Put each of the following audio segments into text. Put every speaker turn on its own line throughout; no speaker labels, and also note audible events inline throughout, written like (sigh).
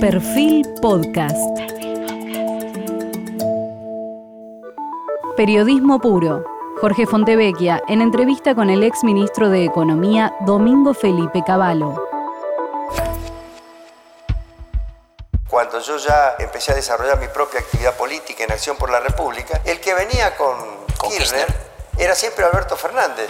Perfil Podcast. Periodismo puro. Jorge Fontevecchia en entrevista con el ex ministro de Economía Domingo Felipe Cavallo.
Cuando yo ya empecé a desarrollar mi propia actividad política en Acción por la República, el que venía con, Kirchner era siempre Alberto Fernández.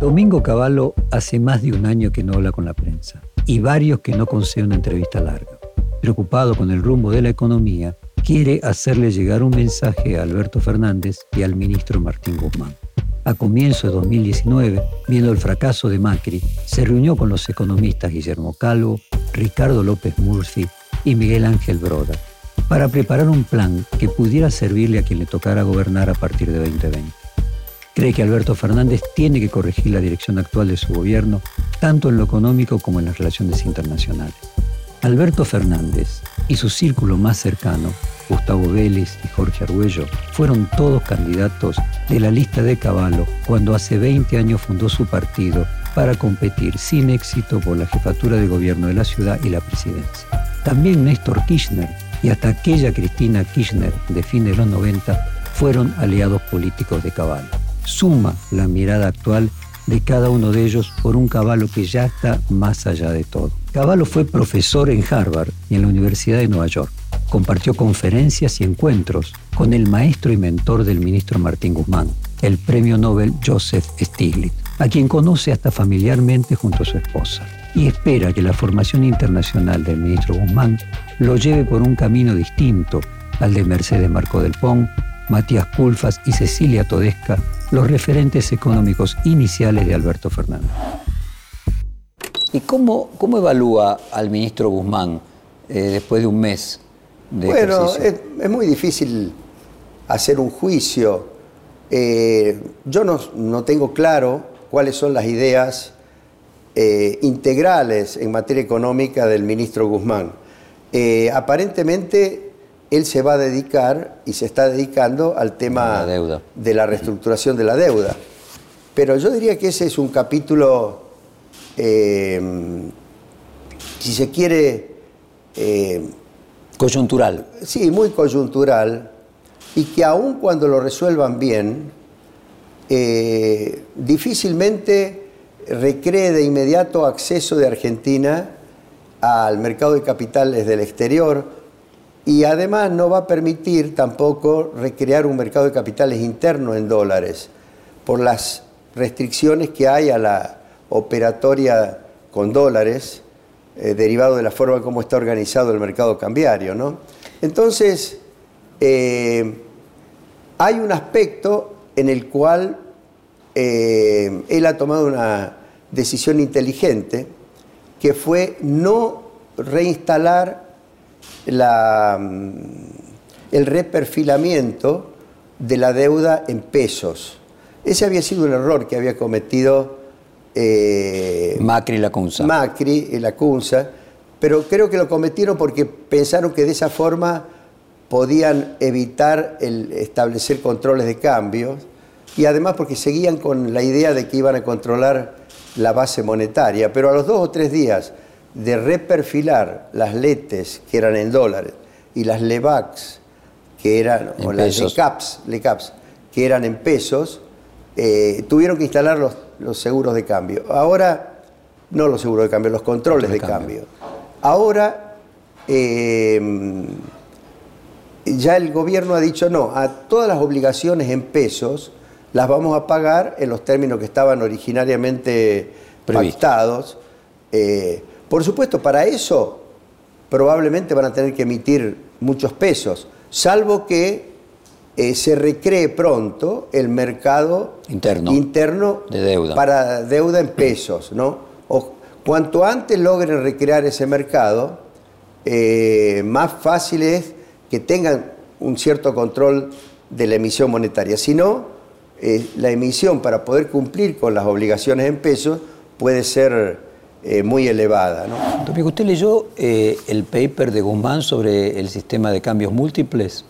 Domingo Cavallo hace más de un año que no habla con la prensa y varios que no concede una entrevista larga. Preocupado con el rumbo de la economía, quiere hacerle llegar un mensaje a Alberto Fernández y al ministro Martín Guzmán. A comienzo de 2019, viendo el fracaso de Macri, se reunió con los economistas Guillermo Calvo, Ricardo López Murphy y Miguel Ángel Broda para preparar un plan que pudiera servirle a quien le tocara gobernar a partir de 2020 cree que Alberto Fernández tiene que corregir la dirección actual de su gobierno, tanto en lo económico como en las relaciones internacionales. Alberto Fernández y su círculo más cercano, Gustavo Vélez y Jorge Arguello, fueron todos candidatos de la lista de Caballo cuando hace 20 años fundó su partido para competir sin éxito por la jefatura de gobierno de la ciudad y la presidencia. También Néstor Kirchner y hasta aquella Cristina Kirchner de fin de los 90 fueron aliados políticos de Caballo suma la mirada actual de cada uno de ellos por un caballo que ya está más allá de todo. Caballo fue profesor en Harvard y en la Universidad de Nueva York. Compartió conferencias y encuentros con el maestro y mentor del ministro Martín Guzmán, el premio Nobel Joseph Stiglitz, a quien conoce hasta familiarmente junto a su esposa, y espera que la formación internacional del ministro Guzmán lo lleve por un camino distinto al de Mercedes Marco del Pont, Matías Culfas y Cecilia Todesca los referentes económicos iniciales de Alberto Fernández. ¿Y cómo, cómo evalúa al ministro Guzmán eh, después de un mes de
Bueno, es, muy difícil hacer un juicio. Eh, yo no, tengo claro cuáles son las ideas eh, integrales en materia económica del ministro Guzmán. aparentemente él se va a dedicar y se está dedicando al tema de la reestructuración de la deuda. Pero yo diría que ese es un capítulo, eh, si se quiere...
Eh, coyuntural.
Sí, muy coyuntural, y que aun cuando lo resuelvan bien, eh, difícilmente recree de inmediato acceso de Argentina al mercado de capitales del exterior, y además no va a permitir tampoco recrear un mercado de capitales interno en dólares por las restricciones que hay a la operatoria con dólares eh, derivado de la forma como está organizado el mercado cambiario. ¿no? Entonces, eh, hay un aspecto en el cual eh, él ha tomado una decisión inteligente que fue no reinstalar la, mm, el reperfilamiento de la deuda en pesos. Ese había sido un error que había cometido
eh, Macri y la Cunza.
Macri y la Cunza, pero creo que lo cometieron porque pensaron que de esa forma podían evitar el establecer controles de cambio y además porque seguían con la idea de que iban a controlar la base monetaria, pero a los dos o tres días de reperfilar las letes que eran en dólares y las LEVAX que eran, o las LECAPS, que eran en pesos, eh, tuvieron que instalar los, seguros de cambio. Ahora, no los seguros de cambio, los controles de, cambio. Ahora, em, ya el gobierno ha dicho no, a todas las obligaciones en pesos las vamos a pagar en los términos que estaban originariamente pactados. Eh, por supuesto, para eso probablemente van a tener que emitir muchos pesos, salvo que eh, se recree pronto el mercado
interno,
de deuda. para deuda en pesos. ¿no? O, cuanto antes logren recrear ese mercado, eh, más fácil es que tengan un cierto control de la emisión monetaria. Si no, eh, la emisión para poder cumplir con las obligaciones en pesos puede ser eh, muy elevada.
¿no? ¿usted leyó eh, el paper de Guzmán sobre el sistema de cambios múltiples?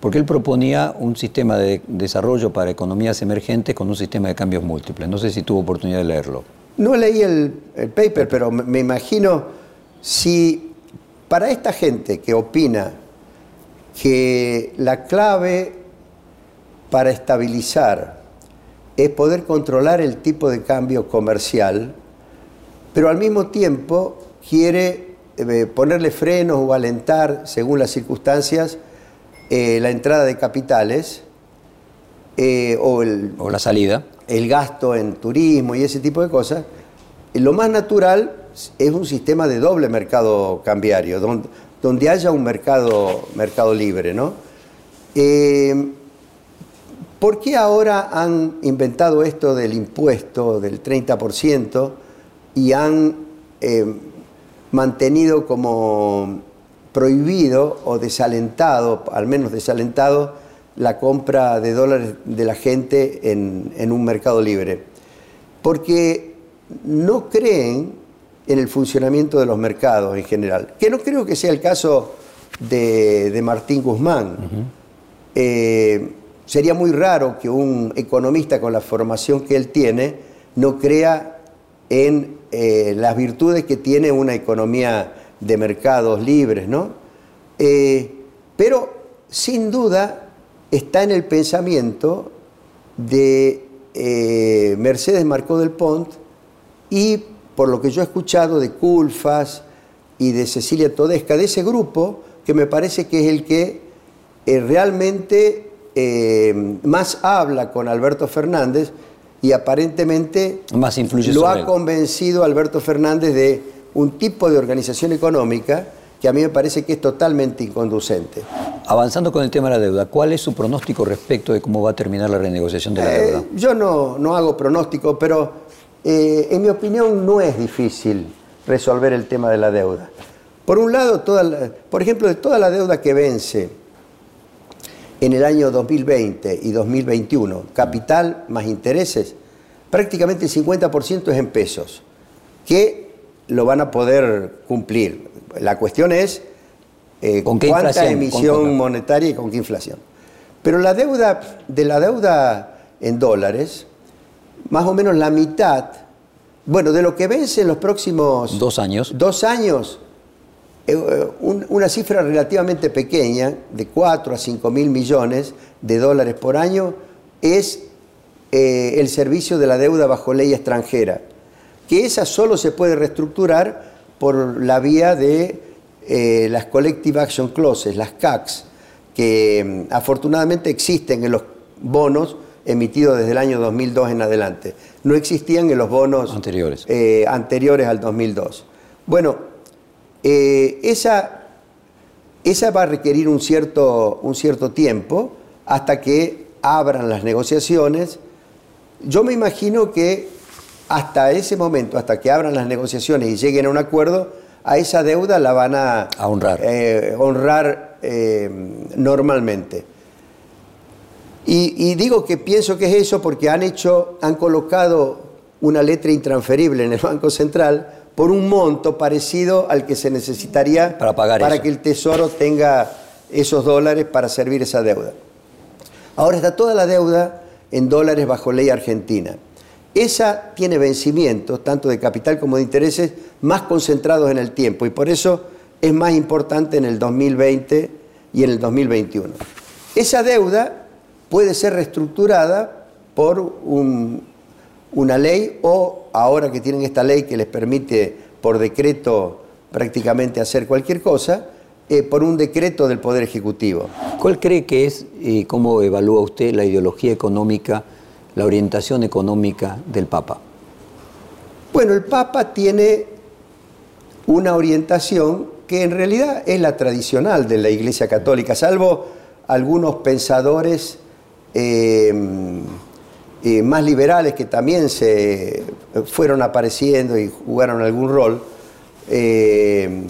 Porque él proponía un sistema de desarrollo para economías emergentes con un sistema de cambios múltiples. No sé si tuvo oportunidad de leerlo.
No leí el, paper, pero me imagino si para esta gente que opina que la clave para estabilizar es poder controlar el tipo de cambio comercial, pero al mismo tiempo quiere eh, ponerle frenos o alentar, según las circunstancias, eh, la entrada de capitales eh, o, el,
o la salida.
El gasto en turismo y ese tipo de cosas. Lo más natural es un sistema de doble mercado cambiario, donde, donde haya un mercado, mercado libre, ¿no? ¿Por qué ahora han inventado esto del impuesto del 30% y han eh, mantenido como prohibido o desalentado, al menos desalentado, la compra de dólares de la gente en, un mercado libre? Porque no creen en el funcionamiento de los mercados en general, que no creo que sea el caso de, Martín Guzmán. Sería muy raro que un economista con la formación que él tiene no crea en eh, las virtudes que tiene una economía de mercados libres, ¿no? Eh, pero sin duda está en el pensamiento de eh, Mercedes Marcó del Pont y por lo que yo he escuchado de Culfas y de Cecilia Todesca, de ese grupo que me parece que es el que realmente eh, más habla con Alberto Fernández y aparentemente
más influye
lo ha convencido Alberto Fernández de un tipo de organización económica que a mí me parece que es totalmente inconducente.
Avanzando con el tema de la deuda, ¿cuál es su pronóstico respecto de cómo va a terminar la renegociación de la
eh,
deuda?
Yo no, no, hago pronóstico, pero eh, en mi opinión no es difícil resolver el tema de la deuda. Por un lado, toda por ejemplo, de toda la deuda que vence en el año 2020 y 2021, capital más intereses, prácticamente el 50% es en pesos, que lo van a poder cumplir. La cuestión es eh, cuánta emisión monetaria y con qué inflación. Pero la deuda, de la deuda en dólares, más o menos la mitad, bueno, de lo que vence en los próximos...
Dos años.
Dos años, eh, eh, una cifra relativamente pequeña, de 4 a 5 mil millones de dólares por año, es eh, el servicio de la deuda bajo ley extranjera, que esa solo se puede reestructurar por la vía de las Collective Action Clauses, las CACs, que mm, afortunadamente existen en los bonos emitidos desde el año 2002 en adelante. No existían en los bonos
anteriores,
anteriores al 2002. Bueno, eh, esa, esa va a requerir un cierto, un cierto tiempo hasta que abran las negociaciones. Yo me imagino que hasta ese momento, hasta que abran las negociaciones y lleguen a un acuerdo, a esa deuda la van a,
honrar,
eh, honrar eh, normalmente. Y, y, digo que pienso que es eso porque han hecho, han colocado una letra intransferible en el Banco Central por un monto parecido al que se necesitaría
para, pagar
para que el Tesoro tenga esos dólares para servir esa deuda. Ahora está toda la deuda en dólares bajo ley argentina. Esa tiene vencimientos, tanto de capital como de intereses, más concentrados en el tiempo y por eso es más importante en el 2020 y en el 2021. Esa deuda puede ser reestructurada por un, una ley o ahora que tienen esta ley que les permite por decreto prácticamente hacer cualquier cosa, eh, por un decreto del Poder Ejecutivo.
¿Cuál cree que es y cómo evalúa usted la ideología económica, la orientación económica del Papa?
Bueno, el Papa tiene una orientación que en realidad es la tradicional de la Iglesia Católica, salvo algunos pensadores eh, eh, más liberales que también se fueron apareciendo y jugaron algún rol.
Eh,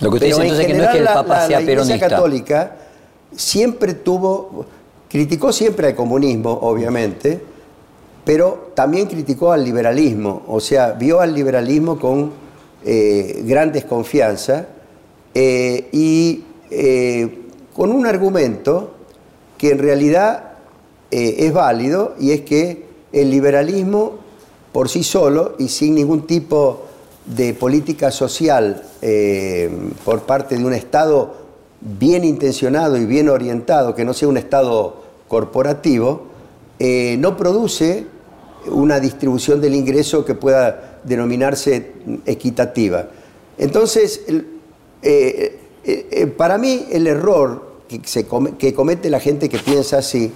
Lo que usted dice entonces que no es que el Papa sea
la Iglesia Católica siempre tuvo, criticó siempre al comunismo, obviamente, pero también criticó al liberalismo, o sea, vio al liberalismo con eh, gran desconfianza y con un argumento que en realidad eh, es válido y es que el liberalismo por sí solo y sin ningún tipo de política social eh, por parte de un Estado bien intencionado y bien orientado, que no sea un Estado corporativo, eh, no produce una distribución del ingreso que pueda denominarse equitativa. Entonces, eh, para mí el error que, que comete la gente que piensa así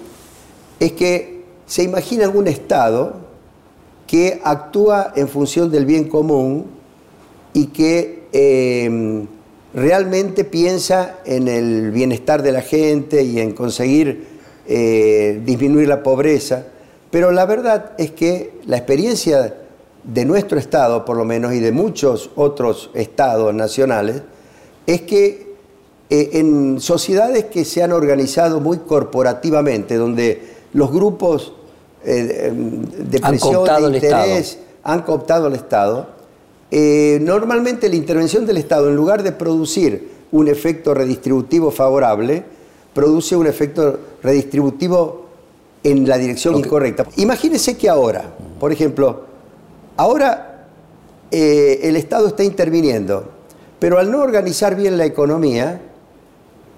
es que se imagina un Estado que actúa en función del bien común y que realmente piensa en el bienestar de la gente y en conseguir eh, disminuir la pobreza. Pero la verdad es que la experiencia de nuestro Estado, por lo menos, y de muchos otros estados nacionales, es que eh, en sociedades que se han organizado muy corporativamente, donde los grupos eh, em, de presión, de interés han cooptado el Estado, eh, normalmente la intervención del Estado, en lugar de producir un efecto redistributivo favorable, produce un efecto redistributivo en la dirección incorrecta. Imagínense que ahora, por ejemplo, ahora eh, el Estado está interviniendo, pero al no organizar bien la economía,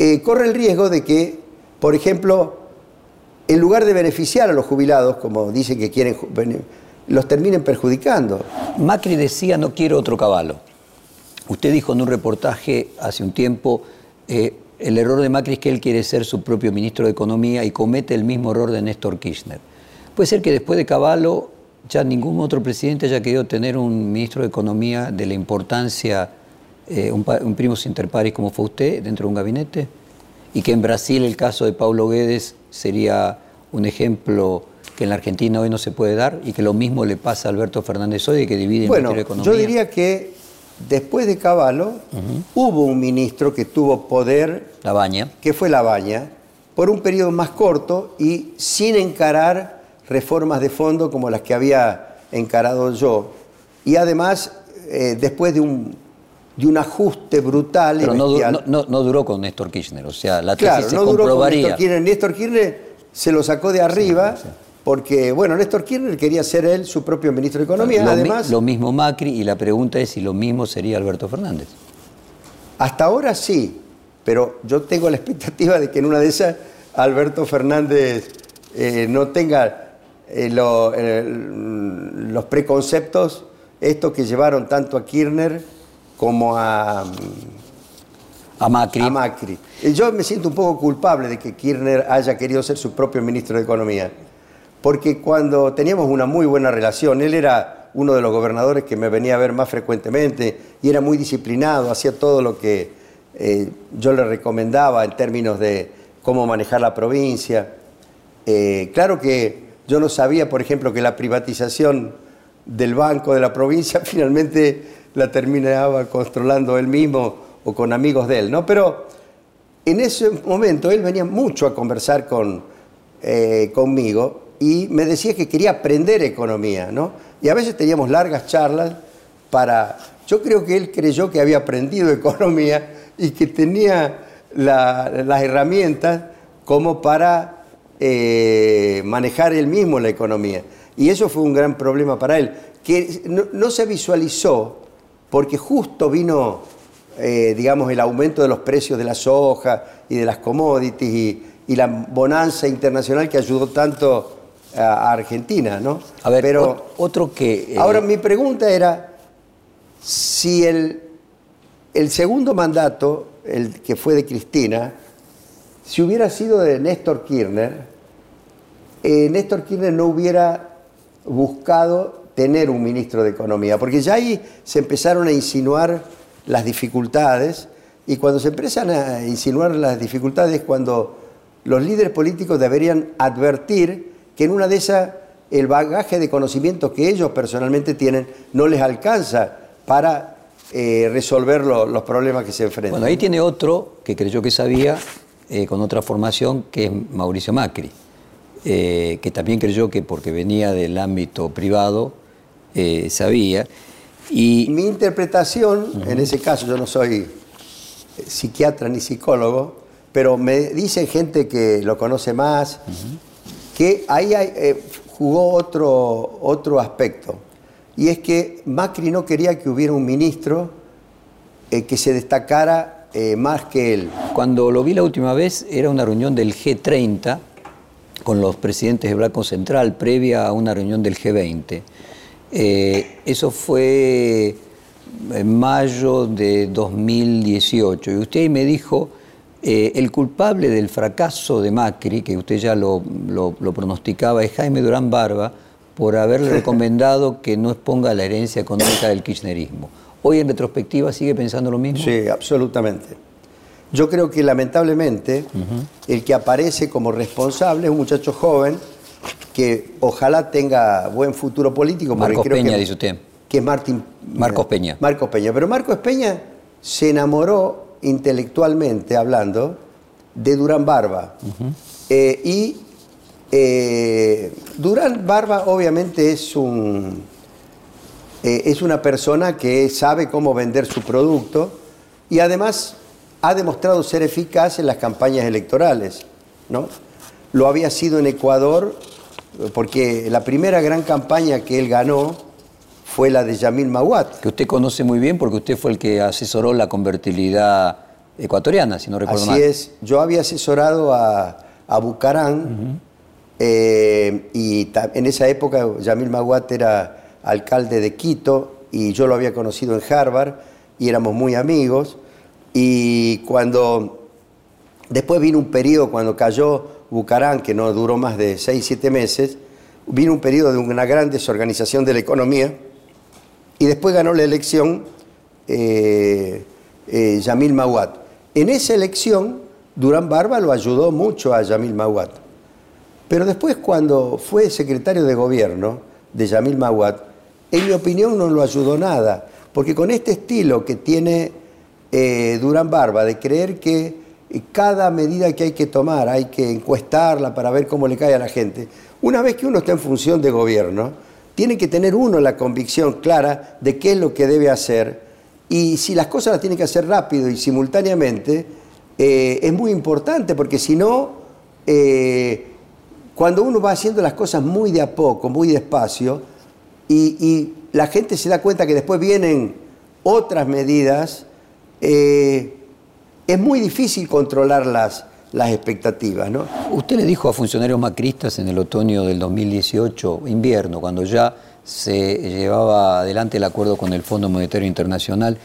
eh, corre el riesgo de que, por ejemplo, en lugar de beneficiar a los jubilados, como dicen que quieren los terminen perjudicando.
Macri decía, no quiero otro caballo. Usted dijo en un reportaje hace un tiempo, eh, el error de Macri es que él quiere ser su propio ministro de Economía y comete el mismo error de Néstor Kirchner. Puede ser que después de Caballo ya ningún otro presidente haya querido tener un ministro de Economía de la importancia, eh, un, un primo inter pares como fue usted dentro de un gabinete, y que en Brasil el caso de Paulo Guedes sería un ejemplo que en la Argentina hoy no se puede dar y que lo mismo le pasa a Alberto Fernández hoy, que divide
bueno,
el Economía?
Yo diría que después de Caballo hubo un ministro que tuvo poder.
La Baña.
Que fue La Baña, por un periodo más corto y sin encarar reformas de fondo como las que había encarado yo. Y además, eh, después de un, de un ajuste brutal.
Pero no, no, no, duró con Néstor Kirchner, o sea, la tesis claro, se no comprobaría.
Duró con Néstor Kirchner. Néstor Kirchner se lo sacó de arriba porque, bueno, Néstor Kirchner quería ser él su propio ministro de Economía.
Lo,
Además,
lo mismo Macri y la pregunta es si lo mismo sería Alberto Fernández.
Hasta ahora sí, pero yo tengo la expectativa de que en una de esas Alberto Fernández eh, no tenga eh, los preconceptos, estos que llevaron tanto a Kirchner como a,
a Macri.
A Macri. Yo me siento un poco culpable de que Kirchner haya querido ser su propio ministro de Economía porque cuando teníamos una muy buena relación, él era uno de los gobernadores que me venía a ver más frecuentemente y era muy disciplinado, hacía todo lo que eh, yo le recomendaba en términos de cómo manejar la provincia. Eh, claro que yo no sabía, por ejemplo, que la privatización del banco de la provincia (laughs) finalmente la terminaba controlando él mismo o con amigos de él, ¿no? Pero en ese momento él venía mucho a conversar con, eh, conmigo y me decía que quería aprender economía, ¿no? Y a veces teníamos largas charlas para... Yo creo que él creyó que había aprendido (laughs) economía y que tenía las herramientas como para eh, manejar él mismo la economía. Y eso fue un gran problema para él, que no, se visualizó porque justo vino, eh, digamos, el aumento de los precios de la soja y de las commodities y, y la bonanza internacional que ayudó tanto a Argentina, ¿no?
A ver, Pero, otro que...
Eh, ahora mi pregunta era si el, el segundo mandato, el que fue de Cristina, si hubiera sido de Néstor Kirchner, eh, Néstor Kirchner no hubiera buscado tener un ministro de Economía, porque ya ahí se empezaron a insinuar las dificultades, y cuando se empiezan a insinuar las dificultades, cuando los líderes políticos deberían advertir que en una de esas el bagaje de conocimientos que ellos personalmente tienen no les alcanza para eh, resolver los problemas que se enfrentan.
Bueno, ahí tiene otro que creyó que sabía, eh, con otra formación, que es Mauricio Macri, eh, que también creyó que porque venía del ámbito privado sabía. Y...
Mi interpretación, en ese caso yo no soy psiquiatra ni psicólogo, pero me dicen gente que lo conoce más, que ahí eh, jugó otro, otro aspecto. y es que Macri no quería que hubiera un ministro eh, que se destacara eh, más que él.
Cuando lo vi la última vez era una reunión del G30 con los presidentes de Banco Central previa a una reunión del G20. Eh, eso fue en mayo de 2018 y usted me dijo, el culpable del fracaso de Macri, que usted ya lo, lo pronosticaba, es Jaime Durán Barba, por haberle (laughs) recomendado que no exponga la herencia económica del kirchnerismo. Hoy en retrospectiva sigue pensando lo mismo.
Sí, absolutamente. Yo creo que lamentablemente el que aparece como responsable es un muchacho joven que ojalá tenga buen futuro político.
Marcos Peña, dice usted.
Que es Martín.
Marcos Peña.
Marcos Peña. Pero Marcos Peña se enamoró intelectualmente hablando de Durán Barba. Eh, y eh, Durán Barba obviamente es un eh, es una persona que sabe cómo vender su producto y además ha demostrado ser eficaz en las campañas electorales. ¿no? Lo había sido en Ecuador porque la primera gran campaña que él ganó fue la de Yamil Mahuat.
Que usted conoce muy bien porque usted fue el que asesoró la convertibilidad ecuatoriana, si no recuerdo
mal. Así es, yo había asesorado a, Bucarán eh, y en esa época Yamil Mahuat era alcalde de Quito y yo lo había conocido en Harvard y éramos muy amigos. Y cuando después vino un periodo, cuando cayó Bucarán, que no duró más de seis, siete meses, vino un periodo de una gran desorganización de la economía y después ganó la elección eh, eh, Yamil Mawat. En esa elección, Durán Barba lo ayudó mucho a Yamil Mawat. Pero después, cuando fue secretario de gobierno de Yamil Mawat, en mi opinión no lo ayudó nada, porque con este estilo que tiene eh, Durán Barba de creer que cada medida que hay que tomar hay que encuestarla para ver cómo le cae a la gente, una vez que uno está en función de gobierno, tiene que tener uno la convicción clara de qué es lo que debe hacer. Y si las cosas las tiene que hacer rápido y simultáneamente, eh, es muy importante porque si no, eh, cuando uno va haciendo las cosas muy de a poco, muy despacio, y, la gente se da cuenta que después vienen otras medidas, eh, es muy difícil controlar las, expectativas. ¿no?
Usted le dijo a funcionarios macristas en el otoño del 2018, invierno, cuando ya se llevaba adelante el acuerdo con el Fondo Monetario Internacional,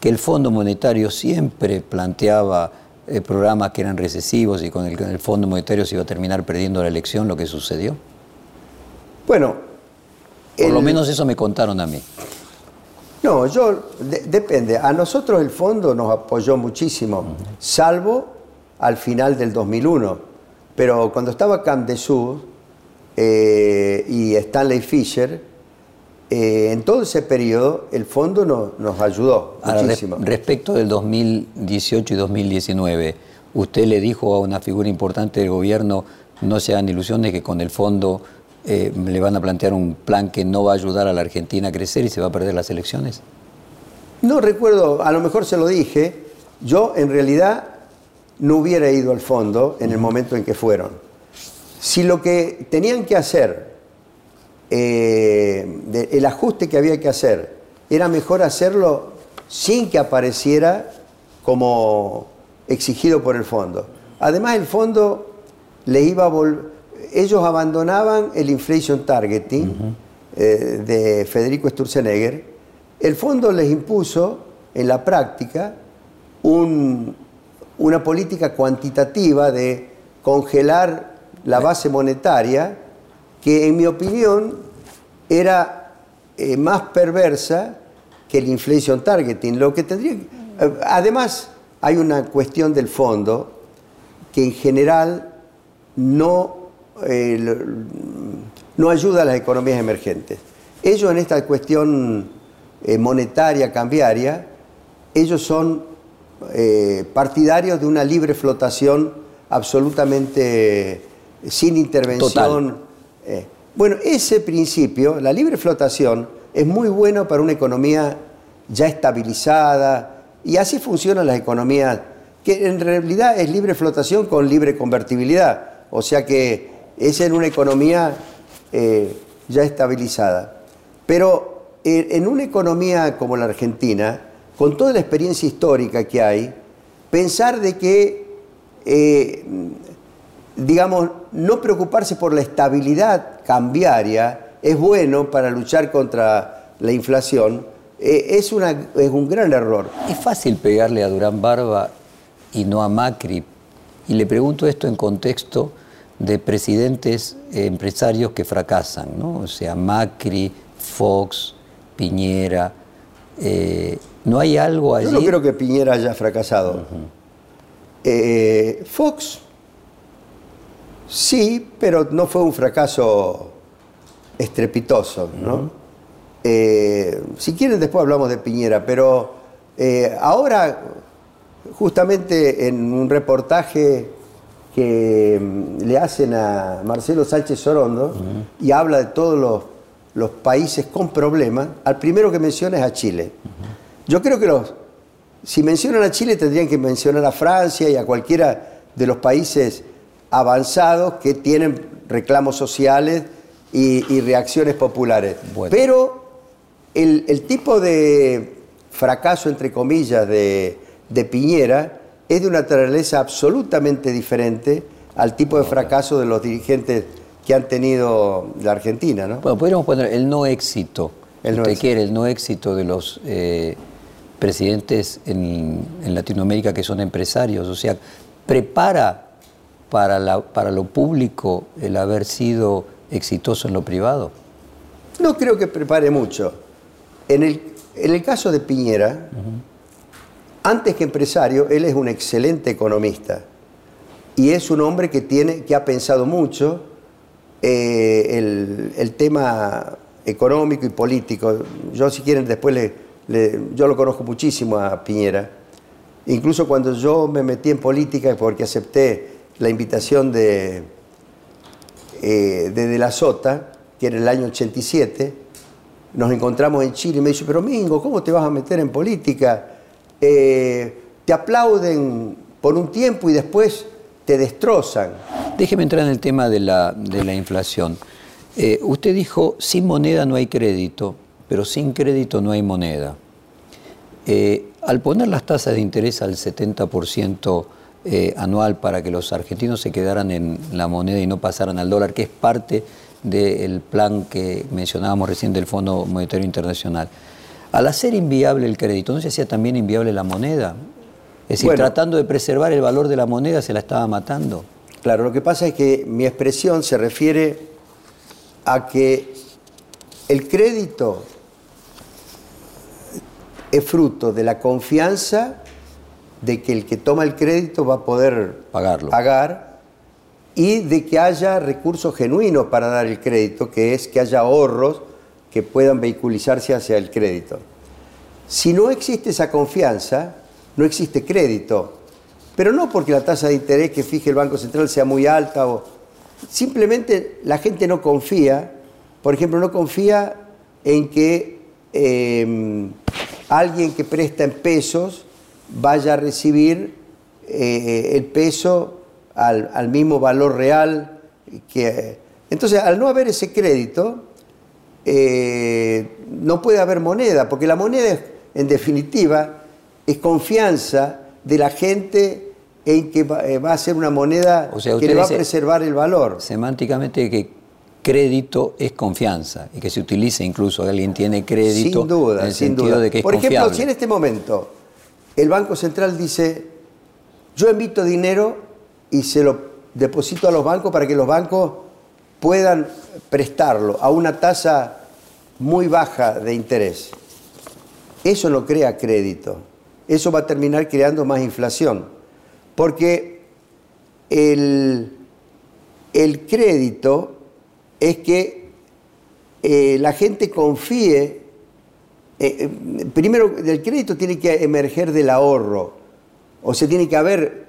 que el Fondo Monetario siempre planteaba eh, programas que eran recesivos y con el, con el Fondo Monetario se iba a terminar perdiendo la elección, lo que sucedió.
Bueno,
por lo menos eso me contaron a mí.
No, yo, depende. A nosotros el fondo nos apoyó muchísimo, salvo al final del 2001. Pero cuando estaba Camp de eh, y Stanley Fisher, eh, en todo ese periodo el fondo nos ayudó muchísimo.
respecto del 2018 y 2019, usted le dijo a una figura importante del gobierno, no se hagan ilusiones que con el fondo eh, le van a plantear un plan que no va a ayudar a la Argentina a crecer y se va a perder las elecciones?
No recuerdo, a lo mejor se lo dije, yo en realidad no hubiera ido al fondo en el momento en que fueron. Si lo que tenían que hacer, eh, el ajuste que había que hacer, era mejor hacerlo sin que apareciera como exigido por el fondo. Además, el fondo le iba a volver ellos abandonaban el inflation targeting eh, de Federico Sturzenegger. El fondo les impuso en la práctica una política cuantitativa de congelar la base monetaria que en mi opinión era eh, más perversa que el inflation targeting. Lo que tendría, eh, además, hay una cuestión del fondo que en general no no ayuda a las economías emergentes. Ellos en esta cuestión eh, monetaria, cambiaria, ellos son eh, partidarios de una libre flotación absolutamente eh, sin intervención. bueno, ese principio, la libre flotación, es muy bueno para una economía ya estabilizada y así funcionan las economías, que en realidad es libre flotación con libre convertibilidad. O sea que es en una economía eh, ya estabilizada. Pero eh, en una economía como la Argentina, con toda la experiencia histórica que hay, pensar de que, eh, digamos, no preocuparse por la estabilidad cambiaria es bueno para luchar contra la inflación, eh, es, es un gran error.
Es fácil pegarle a Durán Barba y no a Macri. Y le pregunto esto en contexto de presidentes empresarios que fracasan, ¿no? O sea, Macri, Fox, Piñera. Eh, ¿No hay algo allí?
Yo no creo que Piñera haya fracasado. Eh, Fox, sí, pero no fue un fracaso estrepitoso, ¿no? Eh, si quieren después hablamos de Piñera, pero ahora, justamente en un reportaje que mm, le hacen a Marcelo Sánchez Sorondo y habla de todos los los países con problemas, al primero que menciona es a Chile. Yo creo que los, si mencionan a Chile tendrían que mencionar a Francia y a cualquiera de los países avanzados que tienen reclamos sociales y, reacciones populares. Pero el, tipo de fracaso, entre comillas, de, de Piñera es de una naturaleza absolutamente diferente al tipo de fracaso de los dirigentes que han tenido la Argentina, ¿no?
Bueno, podríamos poner el no éxito, el no éxito. quiere, el no éxito de los eh, presidentes en, Latinoamérica que son empresarios, o sea, prepara para, para lo público el haber sido exitoso en lo privado.
No creo que prepare mucho. En el, en el caso de Piñera, antes que empresario, él es un excelente economista y es un hombre que, tiene, que ha pensado mucho eh, el, tema económico y político. Yo, si quieren, después le, yo lo conozco muchísimo a Piñera. Incluso cuando yo me metí en política, porque acepté la invitación de, eh, de De la Sota, que era el año 87, nos encontramos en Chile y me dice, pero Mingo, ¿cómo te vas a meter en política? Eh, te aplauden por un tiempo y después te destrozan.
Déjeme entrar en el tema de la, inflación. Eh, usted dijo, sin moneda no hay crédito, pero sin crédito no hay moneda. Eh, al poner las tasas de interés al 70% eh, anual para que los argentinos se quedaran en la moneda y no pasaran al dólar, que es parte del plan que mencionábamos recién del Fondo Monetario Internacional, al hacer inviable el crédito, ¿no se hacía también inviable la moneda? Es decir, tratando de preservar el valor de la moneda se la estaba matando.
Claro, lo que pasa es que mi expresión se refiere a que el crédito es fruto de la confianza de que el que toma el crédito va a poder
Pagarlo.
pagar y de que haya recursos genuinos para dar el crédito, que es que haya ahorros que puedan vehiculizarse hacia el crédito. Si no existe esa confianza, no existe crédito. Pero no porque la tasa de interés que fije el Banco Central sea muy alta o simplemente la gente no confía, por ejemplo, no confía en que em, alguien que presta en pesos vaya a recibir eh, el peso al, mismo valor real que... Entonces, al no haber ese crédito, eh, no puede haber moneda, porque la moneda, en definitiva, es confianza de la gente en que va, eh, a ser una moneda que le va a preservar el valor.
Semánticamente que crédito es confianza y que se utilice incluso alguien tiene crédito
sin duda,
en el
sin
sentido
duda.
de que es
Por
ejemplo,
si en este momento el Banco Central dice yo invito dinero y se lo deposito a los bancos para que los bancos puedan prestarlo a una tasa muy baja de interés. Eso no crea crédito eso va a terminar creando más inflación. Porque el, crédito es que eh, la gente confíe, eh, eh, primero del crédito tiene que emerger del ahorro, o sea, tiene que haber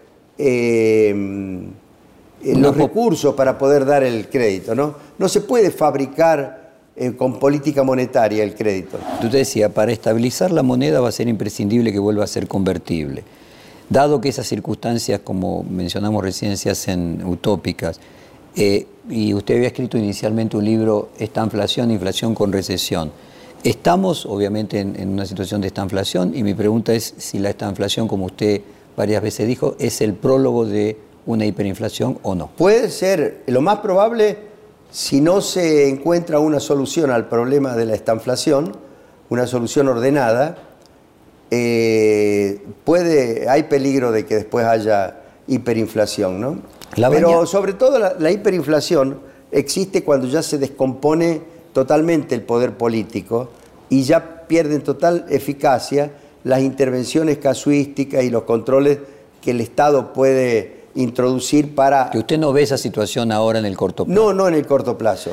los recursos para poder dar el crédito, ¿no? No se puede fabricar con política monetaria el crédito.
Tú te decías, para estabilizar la moneda va a ser imprescindible que vuelva a ser convertible. Dado que esas circunstancias, como mencionamos recién, se hacen utópicas, eh, y usted había escrito inicialmente un libro, Esta inflación, inflación con recesión, Estamos, obviamente, en, una situación de esta inflación y mi pregunta es si la esta inflación, como usted varias veces dijo, es el prólogo de una hiperinflación o no.
Puede ser, lo más probable, si no se encuentra una solución al problema de la estanflación, una solución ordenada, eh, puede, hay peligro de que después haya hiperinflación, ¿no?
La
Pero sobre todo la, la hiperinflación existe cuando ya se descompone totalmente el poder político y ya pierden total eficacia las intervenciones casuísticas y los controles que el Estado puede introducir para...
Que usted no ve esa situación ahora en el corto plazo.
No, no en el corto plazo.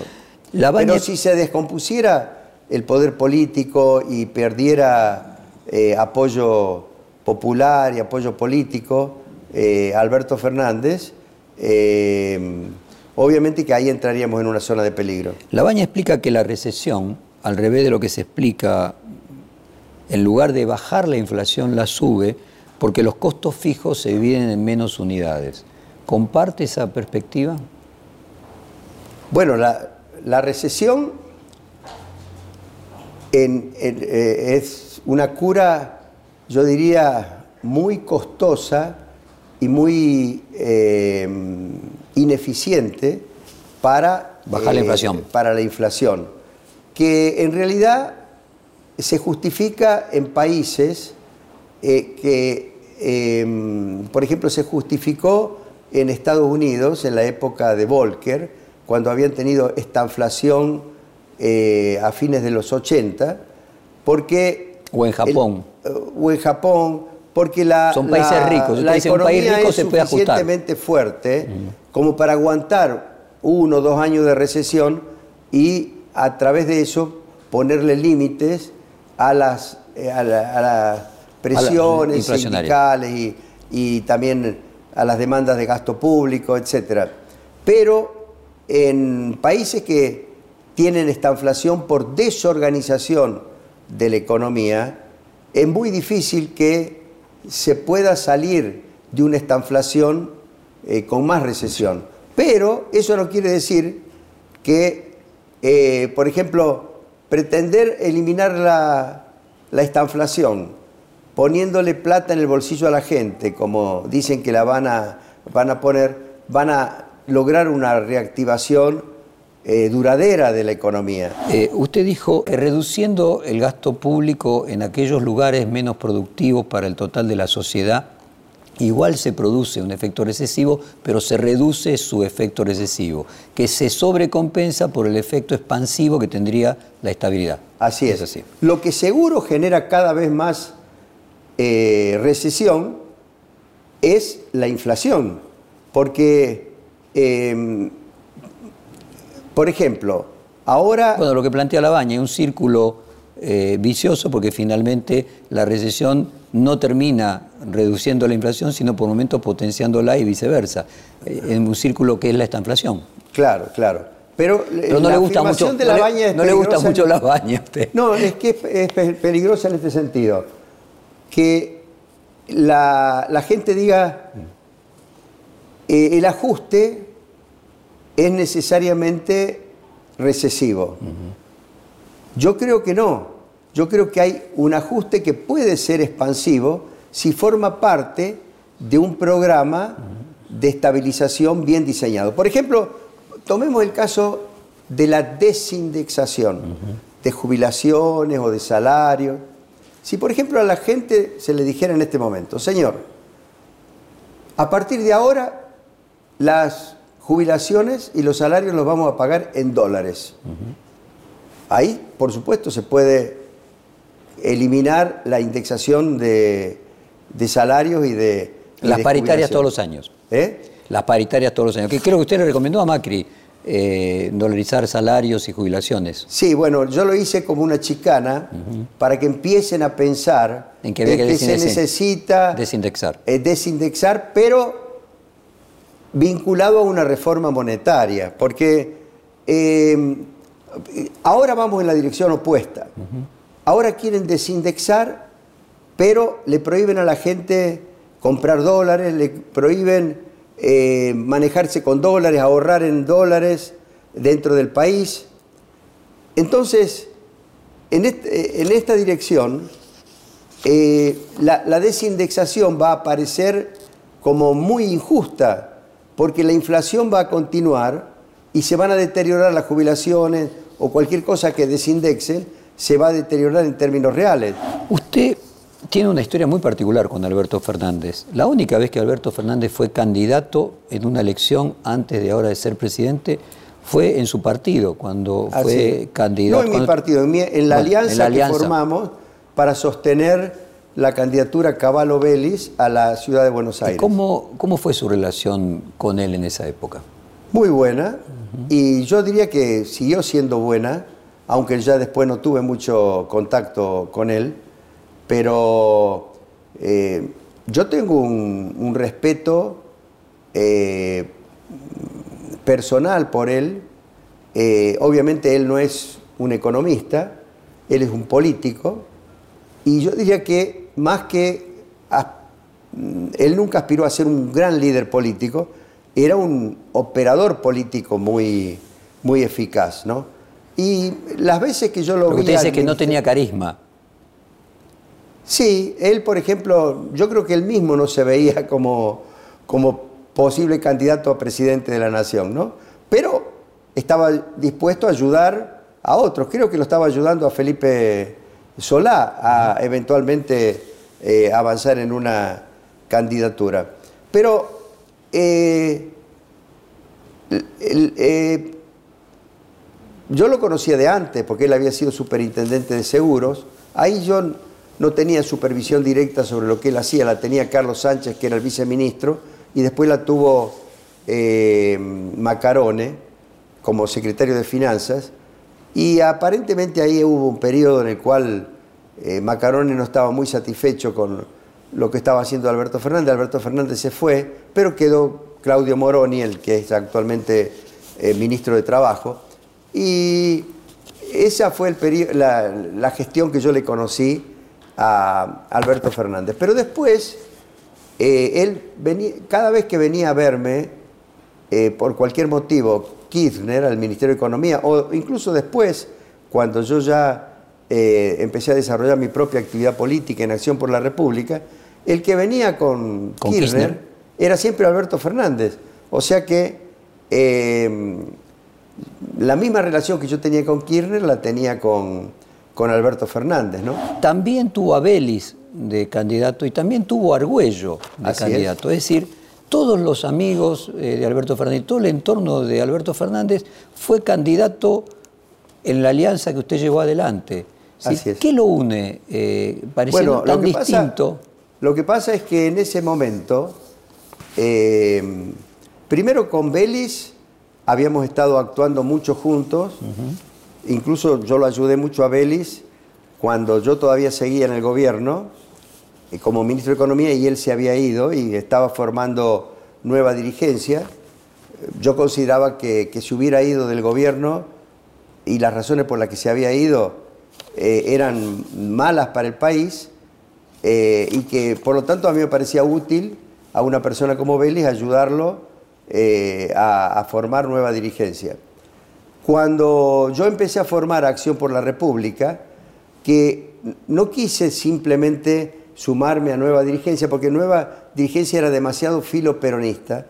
La
Pero si se descompusiera el poder político y perdiera eh, apoyo popular y apoyo político, eh, Alberto Fernández, eh, obviamente que ahí entraríamos en una zona de peligro.
La Baña explica que la recesión, al revés de lo que se explica, en lugar de bajar la inflación, la sube porque los costos fijos se dividen en menos unidades. ¿Comparte esa perspectiva?
Bueno, la, la recesión en- en- eh, es una cura, yo diría, muy costosa y muy eh, ineficiente para
Bajar la inflación.
Para la inflación, que en realidad se justifica en países eh, que, eh, por ejemplo, se justificó en Estados Unidos en la época de Volcker, cuando habían tenido esta inflación eh, a fines de los 80, porque...
O en Japón.
el- o en Japón, porque la,
Son países
la-
ricos.
La
dice, un país
economía
rico
es
se puede ajustar.
suficientemente fuerte como para aguantar uno o dos años de recesión y a través de eso ponerle límites a las, eh, a la- a las presiones sindicales y, y también a las demandas de gasto público, etcétera. Pero en países que tienen esta inflación por desorganización de la economía, es muy difícil que se pueda salir de una estanflación eh, con más recesión. Pero eso no quiere decir que, eh, por ejemplo, pretender eliminar la, la estanflación poniéndole plata en el bolsillo a la gente, como dicen que la van a, van a poner, van a lograr una reactivación eh, duradera de la economía.
Eh, usted dijo que reduciendo el gasto público en aquellos lugares menos productivos para el total de la sociedad, igual se produce un efecto recesivo, pero se reduce su efecto recesivo, que se sobrecompensa por el efecto expansivo que tendría la estabilidad.
Así es.
así.
Lo que seguro genera cada vez más eh, recesión es la inflación. Porque, eh, por ejemplo, ahora...
Bueno, lo que plantea la baña es un círculo eh, vicioso porque finalmente la recesión no termina reduciendo la inflación, sino por momentos potenciándola y viceversa. Eh, en un círculo que es la esta inflación.
Claro, claro. Pero,
Pero no
la
le gusta mucho,
de la
no le- no le gusta mucho la baña a usted.
No, es que es, es pe- peligrosa en este sentido. Que la, la gente diga, eh, el ajuste es necesariamente recesivo. Yo creo que no. Yo creo que hay un ajuste que puede ser expansivo si forma parte de un programa de estabilización bien diseñado. Por ejemplo, tomemos el caso de la desindexación de jubilaciones o de salarios. Si, por ejemplo, a la gente se le dijera en este momento, señor, a partir de ahora las jubilaciones y los salarios los vamos a pagar en dólares. Ahí, por supuesto, se puede eliminar la indexación de, de salarios y de... y
Las
de
paritarias todos los años.
¿Eh?
Las paritarias todos los años. Que creo que usted le recomendó a Macri eh, dolarizar salarios y jubilaciones.
Sí, bueno, yo lo hice como una chicana para que empiecen a pensar
En que que
se necesita
desindexar.
eh, desindexar, pero vinculado a una reforma monetaria, porque eh, ahora vamos en la dirección opuesta. Ahora quieren desindexar, pero le prohíben a la gente comprar dólares, le prohíben eh, manejarse con dólares, ahorrar en dólares dentro del país. Entonces, En, este- en esta dirección, eh, la, la desindexación va a aparecer como muy injusta, porque la inflación va a continuar y se van a deteriorar las jubilaciones o cualquier cosa que desindexen, se va a deteriorar en términos reales.
Usted tiene una historia muy particular con Alberto Fernández. La única vez que Alberto Fernández fue candidato en una elección antes de ahora de ser presidente fue en su partido, cuando
Así
fue candidato.
No en mi partido, en, mi- en la,
Bueno,
alianza
en la alianza.
que formamos para sostener la candidatura Caballo Vélez a la ciudad de Buenos
¿Y
Aires.
¿Cómo, ¿Cómo fue su relación con él en esa época?
Muy buena, y yo diría que siguió siendo buena, aunque ya después no tuve mucho contacto con él, pero eh, yo tengo un, un respeto eh, personal por él. Eh, obviamente él no es un economista, él es un político, y yo diría que más que él nunca aspiró a ser un gran líder político, era un operador político muy, muy eficaz, ¿no? Y las veces que yo lo
Porque
vi...
usted dice que no tenía carisma.
Sí, él, por ejemplo, yo creo que él mismo no se veía como, como posible candidato a presidente de la nación, ¿no? Pero estaba dispuesto a ayudar a otros. Creo que lo estaba ayudando a Felipe Solá a eventualmente eh, avanzar en una candidatura. Pero eh, eh, yo lo conocía de antes, porque él había sido superintendente de seguros. Ahí yo no tenía supervisión directa sobre lo que él hacía, la tenía Carlos Sánchez, que era el viceministro, y después la tuvo Macarone como secretario de Finanzas. Y aparentemente ahí hubo un periodo en el cual eh, Macarone no estaba muy satisfecho con lo que estaba haciendo Alberto Fernández. Alberto Fernández se fue, pero quedó Claudio Moroni, el que es actualmente eh, ministro de Trabajo. Y esa fue el la, la gestión que yo le conocí a Alberto Fernández. Pero después, eh, él venía, cada vez que venía a verme, eh, por cualquier motivo, Kirchner al Ministerio de Economía, o incluso después, cuando yo ya eh, empecé a desarrollar mi propia actividad política en Acción por la República, el que venía con,
Con
Kirchner,
Kirchner.
era siempre Alberto Fernández. O sea que eh, la misma relación que yo tenía con Kirchner la tenía con, con Alberto Fernández, ¿no?
También tuvo a Vélez de candidato y también tuvo a Argüello de
Así es.
candidato. Es. decir, todos los amigos eh, de Alberto Fernández, todo el entorno de Alberto Fernández fue candidato en la alianza que usted llevó adelante.
Así es.
¿Qué lo une? Eh, pareciendo tan distinto.
Pasa, lo que pasa es que en ese momento, eh, primero con Vélez habíamos estado actuando mucho juntos, incluso yo lo ayudé mucho a Vélez cuando yo todavía seguía en el gobierno eh, como ministro de Economía y él se había ido y estaba formando nueva dirigencia. Yo consideraba que, que se hubiera ido del gobierno y las razones por las que se había ido eh, eran malas para el país eh, y que por lo tanto a mí me parecía útil a una persona como Vélez ayudarlo eh, a, a formar nueva dirigencia. Cuando yo empecé a formar Acción por la República, que no quise simplemente sumarme a nueva dirigencia, porque nueva dirigencia era demasiado filo peronista,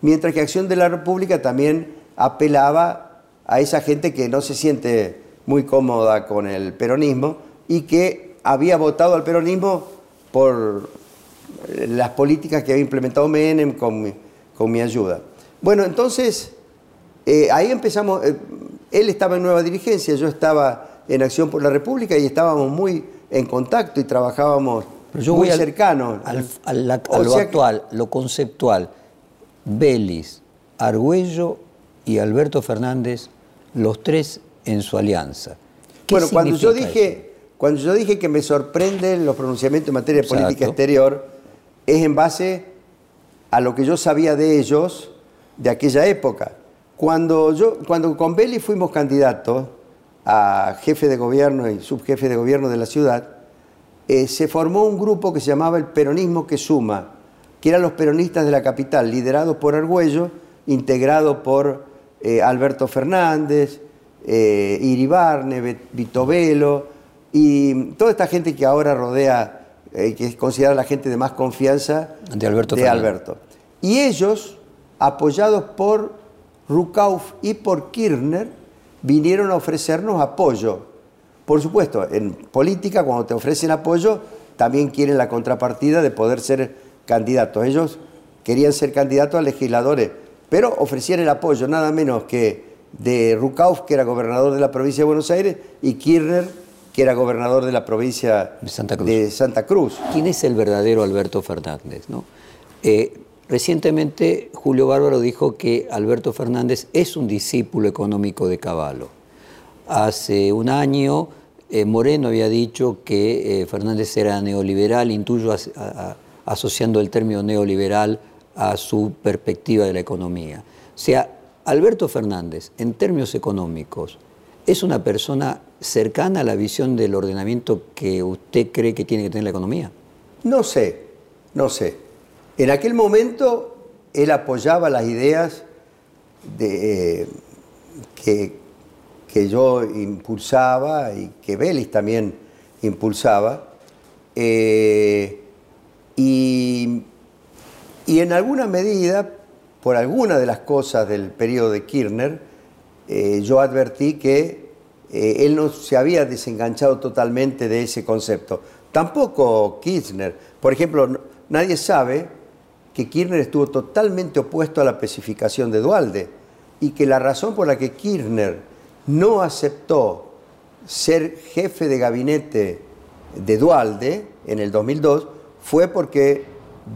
mientras que Acción de la República también apelaba a esa gente que no se siente muy cómoda con el peronismo y que había votado al peronismo por eh, las políticas que había implementado Menem con mi, con mi ayuda. Bueno, entonces eh, ahí empezamos, eh, él estaba en nueva dirigencia, yo estaba en Acción por la República y estábamos muy en contacto y trabajábamos
Pero yo
muy
voy
cercanos.
Al, al- a lo
sea
actual, lo conceptual. Vélez, Argüello y Alberto Fernández, los tres en su alianza. ¿Qué
Bueno, cuando yo dije, cuando yo dije que me sorprenden los pronunciamientos en materia de
Exacto.
política exterior, es en base a lo que yo sabía de ellos de aquella época. Cuando yo, cuando con Belli fuimos candidatos a jefe de gobierno y subjefe de gobierno de la ciudad, eh, se formó un grupo que se llamaba el Peronismo que Suma, que eran los peronistas de la capital, liderados por Argüello, integrado por eh, Alberto Fernández, eh, Iribarne, Bet- Vito Velo, Y toda esta gente que ahora rodea, eh, que es considerada la gente de más confianza
De Alberto
de. Alberto. Y ellos, apoyados por Rukauf y por Kirchner, vinieron a ofrecernos apoyo. Por supuesto, en política, cuando te ofrecen apoyo, también quieren la contrapartida de poder ser candidatos. Ellos querían ser candidatos a legisladores, pero ofrecían el apoyo nada menos que de Rukauf, que era gobernador de la provincia de Buenos Aires, y Kirchner, que era gobernador de la provincia
De Santa Cruz.
de Santa Cruz.
¿Quién es el verdadero Alberto Fernández? no? Eh, recientemente Julio Bárbaro dijo que Alberto Fernández es un discípulo económico de Caballo. Hace un año eh, Moreno había dicho que eh, Fernández era neoliberal, intuyo as- a- a- asociando el término neoliberal a su perspectiva de la economía. O sea, Alberto Fernández, en términos económicos, ¿es una persona cercana a la visión del ordenamiento que usted cree que tiene que tener la economía?
No sé, no sé. En aquel momento él apoyaba las ideas de, eh, que, que yo impulsaba y que Vélez también impulsaba. eh, y, y en alguna medida, por alguna de las cosas del periodo de Kirchner, eh, yo advertí que eh, él no se había desenganchado totalmente de ese concepto. Tampoco Kirchner. Por ejemplo, nadie sabe que Kirchner estuvo totalmente opuesto a la especificación de Dualde y que la razón por la que Kirchner no aceptó ser jefe de gabinete de Dualde en el 2002 fue porque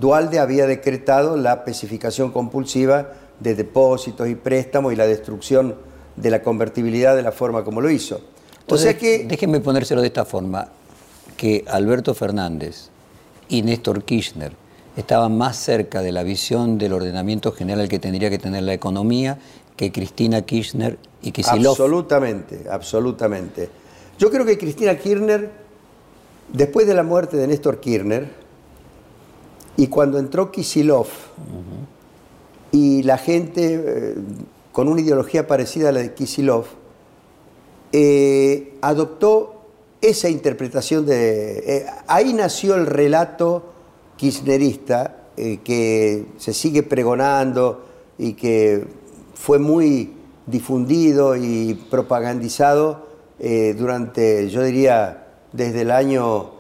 Dualde había decretado la especificación compulsiva de depósitos y préstamos y la destrucción de la convertibilidad de la forma como lo hizo. o sea
Entonces,
que
Déjenme ponérselo de esta forma, que Alberto Fernández y Néstor Kirchner estaban más cerca de la visión del ordenamiento general que tendría que tener la economía que Cristina Kirchner y Kicillof.
Absolutamente, absolutamente. Yo creo que Cristina Kirchner, después de la muerte de Néstor Kirchner, y cuando entró Kisilov, y la gente eh, con una ideología parecida a la de Kisilov, eh, adoptó esa interpretación de... eh, ahí nació el relato kirchnerista que se sigue pregonando y que fue muy difundido y propagandizado durante, yo diría, desde el año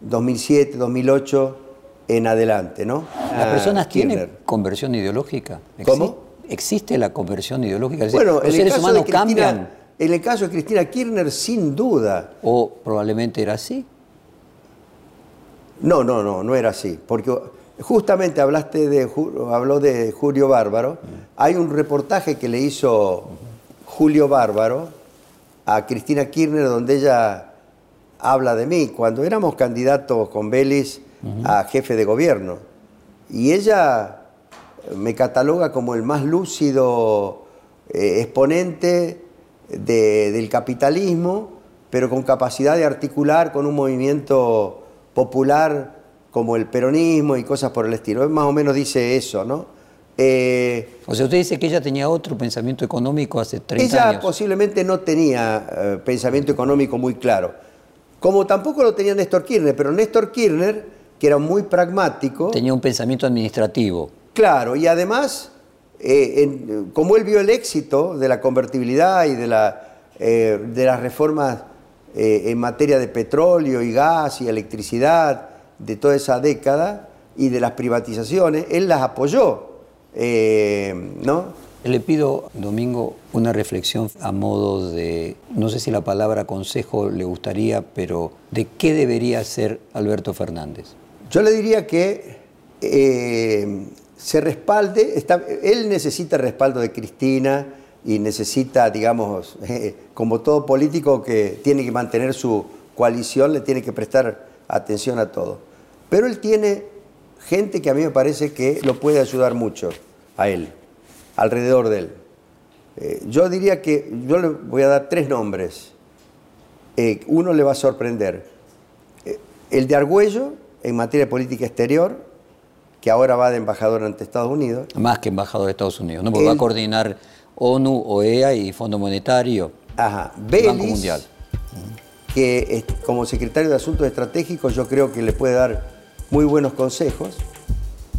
2007, 2008 en adelante, ¿no?
¿Las
Ah,
personas tienen
Kirchner.
conversión ideológica? ¿Exi-
¿Cómo?
¿Existe la conversión ideológica? Es decir,
Bueno,
¿Los seres humanos
Cristina,
cambian?
en el caso de Cristina Kirchner, sin duda,
¿O probablemente era así?
No, no, no, no era así. Porque justamente hablaste de, habló de Julio Bárbaro. Hay un reportaje que le hizo Julio Bárbaro a Cristina Kirchner donde ella habla de mí, cuando éramos candidatos con Vélez a jefe de gobierno. Y ella me cataloga como el más lúcido eh, exponente de- del capitalismo, pero con capacidad de articular con un movimiento popular como el peronismo y cosas por el estilo. Más o menos dice eso, ¿no? Eh,
O sea, usted dice que ella tenía otro pensamiento económico hace 30
ella
años.
posiblemente no tenía eh, pensamiento económico muy claro. Como tampoco lo tenía Néstor Kirchner, pero Néstor Kirchner, que era muy pragmático,
Tenía un pensamiento administrativo.
claro, y además, eh, en- como él vio el éxito de la convertibilidad y de, la, eh, de las reformas eh, en materia de petróleo y gas y electricidad de toda esa década y de las privatizaciones, él las apoyó, ¿no?
Le pido, Domingo, una reflexión a modo de, no sé si la palabra consejo le gustaría, pero de qué debería hacer Alberto Fernández.
Yo le diría que eh, se respalde, está- él necesita respaldo de Cristina y necesita, digamos, (laughs) como todo político que tiene que mantener su coalición, le tiene que prestar atención a todo. Pero él tiene gente que a mí me parece que lo puede ayudar mucho a él, alrededor de él. Eh, yo diría que, yo le voy a dar tres nombres. Eh, uno le va a sorprender. El de Argüello, en materia de política exterior, que ahora va de embajador ante Estados Unidos.
Más que embajador de Estados Unidos, ¿no? Porque va a coordinar ONU, OEA y Fondo Monetario.
Ajá.
Belis, Banco Mundial.
Que como secretario de Asuntos Estratégicos yo creo que le puede dar muy buenos consejos.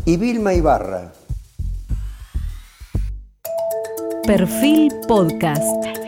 Y Vilma Ibarra.
Perfil Podcast.